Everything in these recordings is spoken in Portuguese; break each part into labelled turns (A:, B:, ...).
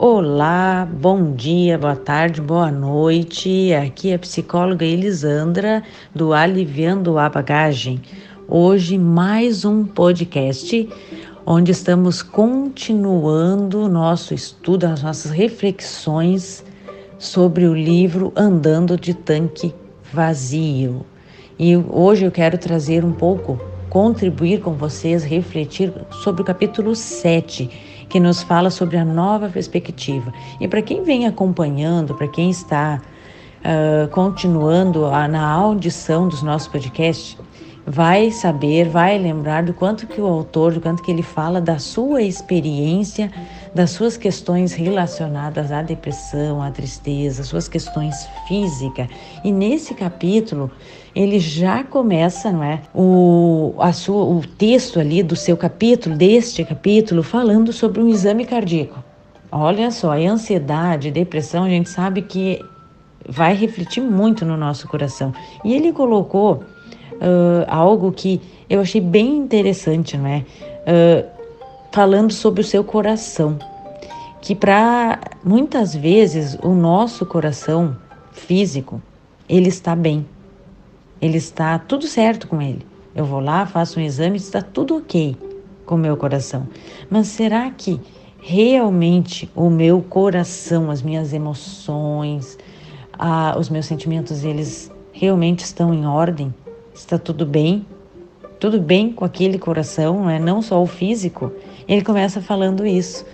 A: Olá, bom dia, boa tarde, boa noite. Aqui é a psicóloga Elisandra do Aliviando a Bagagem. Hoje mais um podcast onde estamos continuando o nosso estudo, as nossas reflexões sobre o livro Andando de Tanque Vazio. E hoje eu quero trazer um pouco, contribuir com vocês, refletir sobre o capítulo 7 que nos fala sobre a nova perspectiva. E para quem vem acompanhando, para quem está uh, continuando a, na audição dos nossos podcasts, vai saber, vai lembrar do quanto que o autor, do quanto que ele fala da sua experiência, das suas questões relacionadas à depressão, à tristeza, suas questões físicas. E nesse capítulo, ele já começa, não é, o, a sua, o texto ali do seu capítulo, deste capítulo, falando sobre um exame cardíaco. Olha só, a ansiedade, depressão, a gente sabe que vai refletir muito no nosso coração. E ele colocou uh, algo que eu achei bem interessante, não é? Uh, falando sobre o seu coração, que para muitas vezes o nosso coração físico ele está bem, ele está tudo certo com ele. Eu vou lá, faço um exame, está tudo ok com o meu coração. Mas será que realmente o meu coração, as minhas emoções, os meus sentimentos, eles realmente estão em ordem? Está tudo bem, tudo bem com aquele coração, é não só o físico. Ele começa falando isso.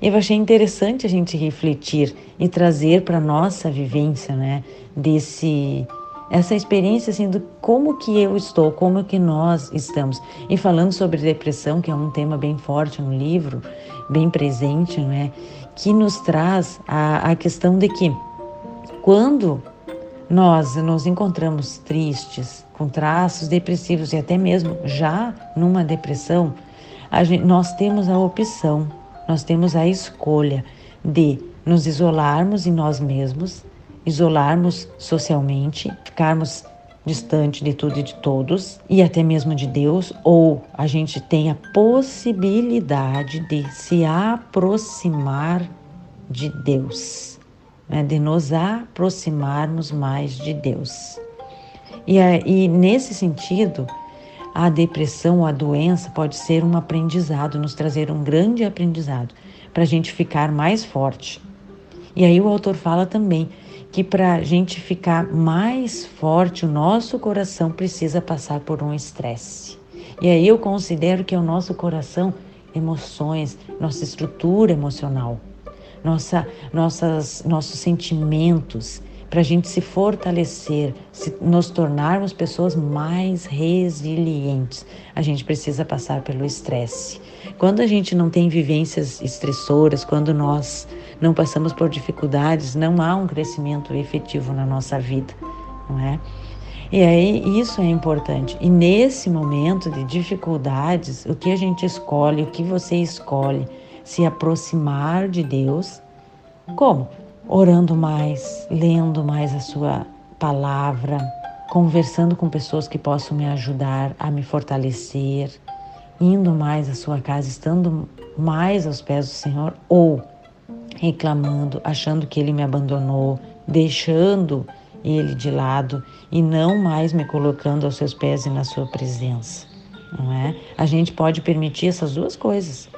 A: Eu achei interessante a gente refletir e trazer para nossa vivência, né, desse essa experiência assim do como que eu estou, como que nós estamos. E falando sobre depressão, que é um tema bem forte no livro, bem presente, não é? Que nos traz a, a questão de que quando nós nos encontramos tristes, com traços depressivos e até mesmo já numa depressão, gente, nós temos a opção, nós temos a escolha de nos isolarmos em nós mesmos, isolarmos socialmente, ficarmos distante de tudo e de todos e até mesmo de Deus, ou a gente tem a possibilidade de se aproximar de Deus né, de nos aproximarmos mais de Deus. E, e nesse sentido, a depressão, a doença pode ser um aprendizado, nos trazer um grande aprendizado para a gente ficar mais forte. E aí o autor fala também que para a gente ficar mais forte, o nosso coração precisa passar por um estresse. E aí eu considero que é o nosso coração, emoções, nossa estrutura emocional nossa, nossas, nossos sentimentos, para a gente se fortalecer, se nos tornarmos pessoas mais resilientes, a gente precisa passar pelo estresse. Quando a gente não tem vivências estressoras, quando nós não passamos por dificuldades, não há um crescimento efetivo na nossa vida, não é? E aí isso é importante. E nesse momento de dificuldades, o que a gente escolhe, o que você escolhe, se aproximar de Deus. Como? Orando mais, lendo mais a Sua palavra, conversando com pessoas que possam me ajudar a me fortalecer, indo mais à Sua casa, estando mais aos pés do Senhor ou reclamando, achando que Ele me abandonou, deixando Ele de lado e não mais me colocando aos seus pés e na Sua presença. Não é? A gente pode permitir essas duas coisas.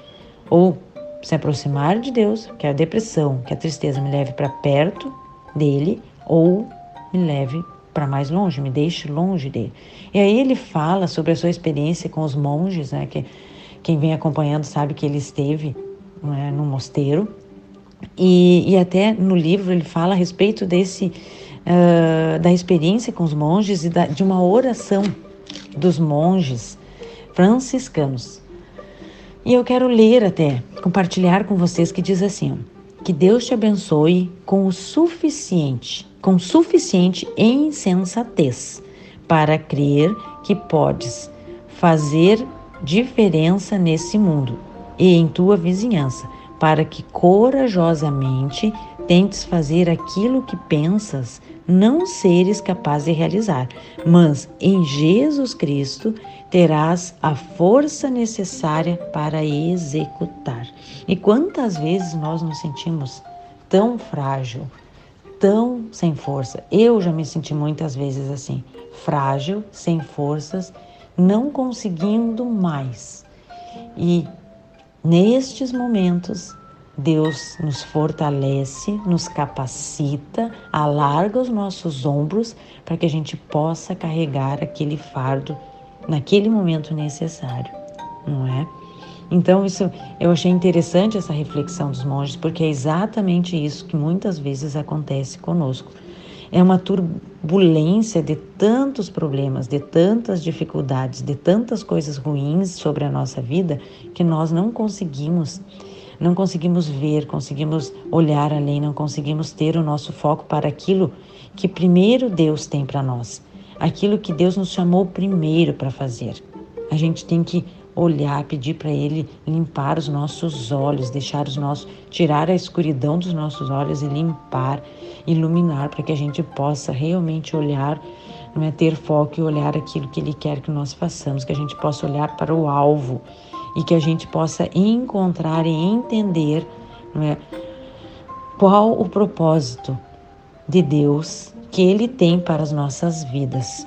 A: Ou se aproximar de Deus, que a depressão, que a tristeza me leve para perto dele ou me leve para mais longe, me deixe longe dele. E aí ele fala sobre a sua experiência com os monges, né? Que quem vem acompanhando sabe que ele esteve né, no mosteiro. E, e até no livro ele fala a respeito desse uh, da experiência com os monges e da, de uma oração dos monges franciscanos e eu quero ler até, compartilhar com vocês que diz assim: que Deus te abençoe com o suficiente, com suficiente insensatez para crer que podes fazer diferença nesse mundo e em tua vizinhança, para que corajosamente tentes fazer aquilo que pensas não seres capaz de realizar, mas em Jesus Cristo terás a força necessária para executar. E quantas vezes nós nos sentimos tão frágil, tão sem força? Eu já me senti muitas vezes assim, frágil, sem forças, não conseguindo mais. E nestes momentos Deus nos fortalece, nos capacita, alarga os nossos ombros para que a gente possa carregar aquele fardo naquele momento necessário, não é? Então isso eu achei interessante essa reflexão dos monges, porque é exatamente isso que muitas vezes acontece conosco. É uma turbulência de tantos problemas, de tantas dificuldades, de tantas coisas ruins sobre a nossa vida que nós não conseguimos não conseguimos ver, conseguimos olhar além, não conseguimos ter o nosso foco para aquilo que primeiro Deus tem para nós, aquilo que Deus nos chamou primeiro para fazer. A gente tem que olhar, pedir para Ele limpar os nossos olhos, deixar os nossos, tirar a escuridão dos nossos olhos e limpar, iluminar, para que a gente possa realmente olhar, não é ter foco e olhar aquilo que Ele quer que nós façamos, que a gente possa olhar para o alvo e que a gente possa encontrar e entender é, qual o propósito de Deus que Ele tem para as nossas vidas.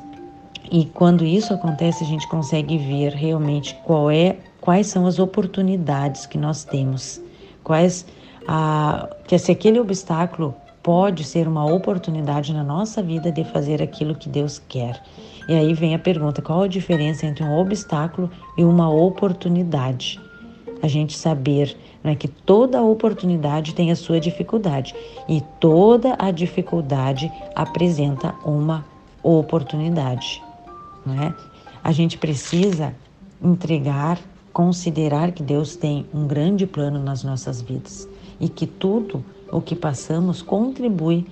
A: E quando isso acontece, a gente consegue ver realmente qual é, quais são as oportunidades que nós temos, quais a, que se aquele obstáculo pode ser uma oportunidade na nossa vida de fazer aquilo que Deus quer. E aí vem a pergunta: qual a diferença entre um obstáculo e uma oportunidade? A gente saber é que toda oportunidade tem a sua dificuldade e toda a dificuldade apresenta uma oportunidade. Não é? A gente precisa entregar, considerar que Deus tem um grande plano nas nossas vidas e que tudo o que passamos contribui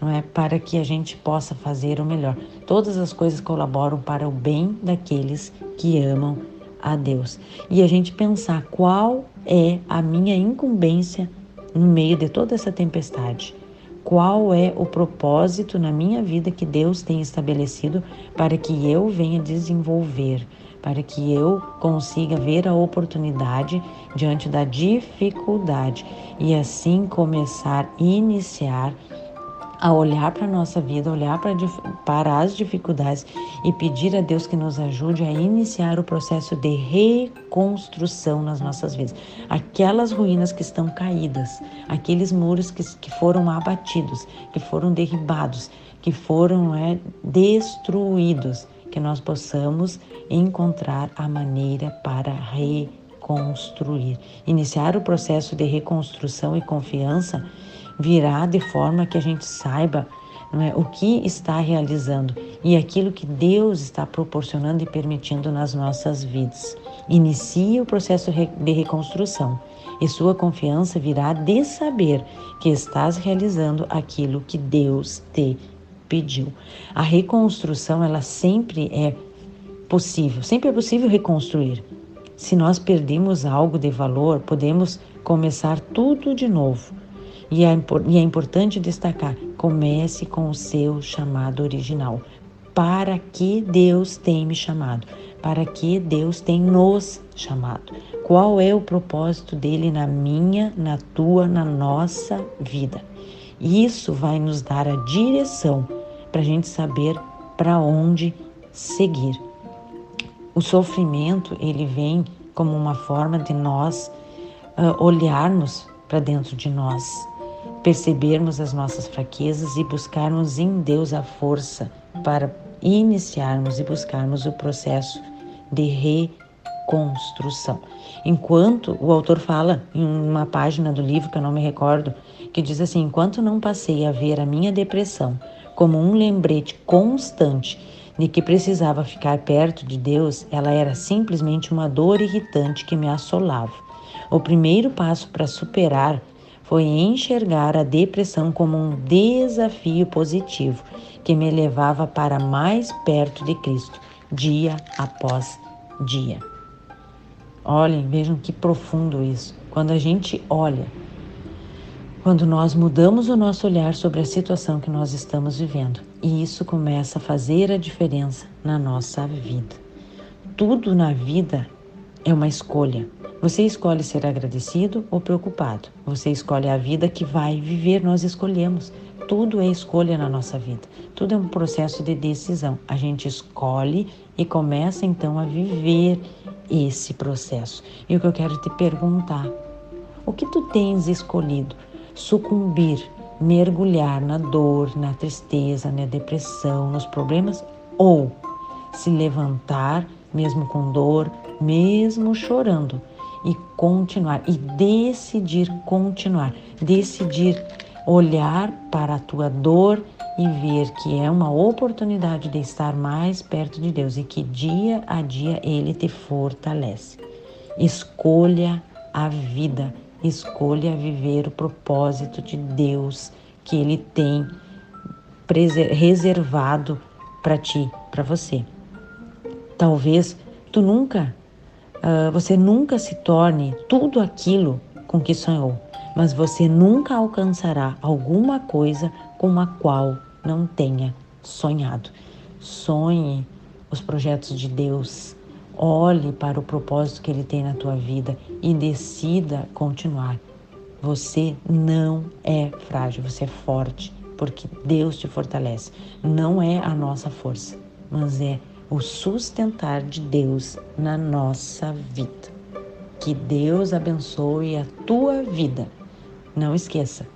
A: não é, para que a gente possa fazer o melhor. Todas as coisas colaboram para o bem daqueles que amam a Deus. E a gente pensar qual é a minha incumbência no meio de toda essa tempestade. Qual é o propósito na minha vida que Deus tem estabelecido para que eu venha desenvolver, para que eu consiga ver a oportunidade diante da dificuldade e assim começar iniciar a olhar para a nossa vida, olhar para, para as dificuldades e pedir a Deus que nos ajude a iniciar o processo de reconstrução nas nossas vidas. Aquelas ruínas que estão caídas, aqueles muros que, que foram abatidos, que foram derribados, que foram é, destruídos, que nós possamos encontrar a maneira para reconstruir. Iniciar o processo de reconstrução e confiança virá de forma que a gente saiba é, o que está realizando e aquilo que Deus está proporcionando e permitindo nas nossas vidas. Inicie o processo de reconstrução e sua confiança virá de saber que estás realizando aquilo que Deus te pediu. A reconstrução, ela sempre é possível, sempre é possível reconstruir. Se nós perdemos algo de valor, podemos começar tudo de novo. E é, e é importante destacar: comece com o seu chamado original. Para que Deus tem me chamado? Para que Deus tem nos chamado? Qual é o propósito dele na minha, na tua, na nossa vida? Isso vai nos dar a direção para a gente saber para onde seguir. O sofrimento ele vem como uma forma de nós uh, olharmos para dentro de nós percebermos as nossas fraquezas e buscarmos em Deus a força para iniciarmos e buscarmos o processo de reconstrução. Enquanto o autor fala em uma página do livro que eu não me recordo, que diz assim: enquanto não passei a ver a minha depressão como um lembrete constante de que precisava ficar perto de Deus, ela era simplesmente uma dor irritante que me assolava. O primeiro passo para superar foi enxergar a depressão como um desafio positivo que me levava para mais perto de Cristo, dia após dia. Olhem, vejam que profundo isso. Quando a gente olha quando nós mudamos o nosso olhar sobre a situação que nós estamos vivendo. E isso começa a fazer a diferença na nossa vida. Tudo na vida é uma escolha. Você escolhe ser agradecido ou preocupado. Você escolhe a vida que vai viver, nós escolhemos. Tudo é escolha na nossa vida. Tudo é um processo de decisão. A gente escolhe e começa então a viver esse processo. E o que eu quero te perguntar, o que tu tens escolhido? Sucumbir, mergulhar na dor, na tristeza, na depressão, nos problemas ou se levantar mesmo com dor, mesmo chorando e continuar e decidir continuar, decidir olhar para a tua dor e ver que é uma oportunidade de estar mais perto de Deus e que dia a dia Ele te fortalece. Escolha a vida, escolha viver o propósito de Deus que Ele tem reservado para ti, para você. Talvez tu nunca, uh, você nunca se torne tudo aquilo com que sonhou, mas você nunca alcançará alguma coisa com a qual não tenha sonhado. Sonhe os projetos de Deus, olhe para o propósito que Ele tem na tua vida e decida continuar. Você não é frágil, você é forte, porque Deus te fortalece. Não é a nossa força, mas é o sustentar de Deus na nossa vida. Que Deus abençoe a tua vida. Não esqueça,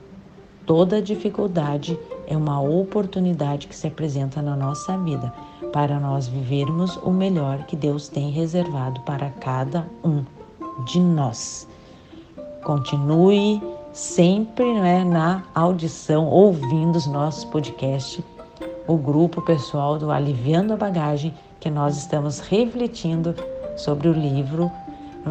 A: toda dificuldade é uma oportunidade que se apresenta na nossa vida para nós vivermos o melhor que Deus tem reservado para cada um de nós. Continue sempre né, na audição, ouvindo os nossos podcasts, o grupo pessoal do Aliviando a Bagagem que nós estamos refletindo sobre o livro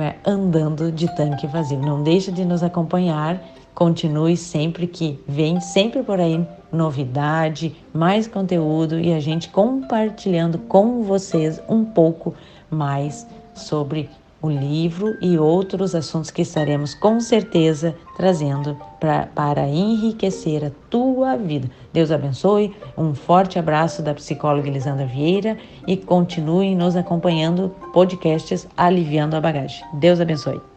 A: é? Andando de Tanque Vazio. Não deixe de nos acompanhar, continue sempre que vem sempre por aí novidade, mais conteúdo e a gente compartilhando com vocês um pouco mais sobre o livro e outros assuntos que estaremos com certeza trazendo pra, para enriquecer a tua vida. Deus abençoe, um forte abraço da psicóloga Elisandra Vieira e continue nos acompanhando podcasts Aliviando a Bagagem. Deus abençoe.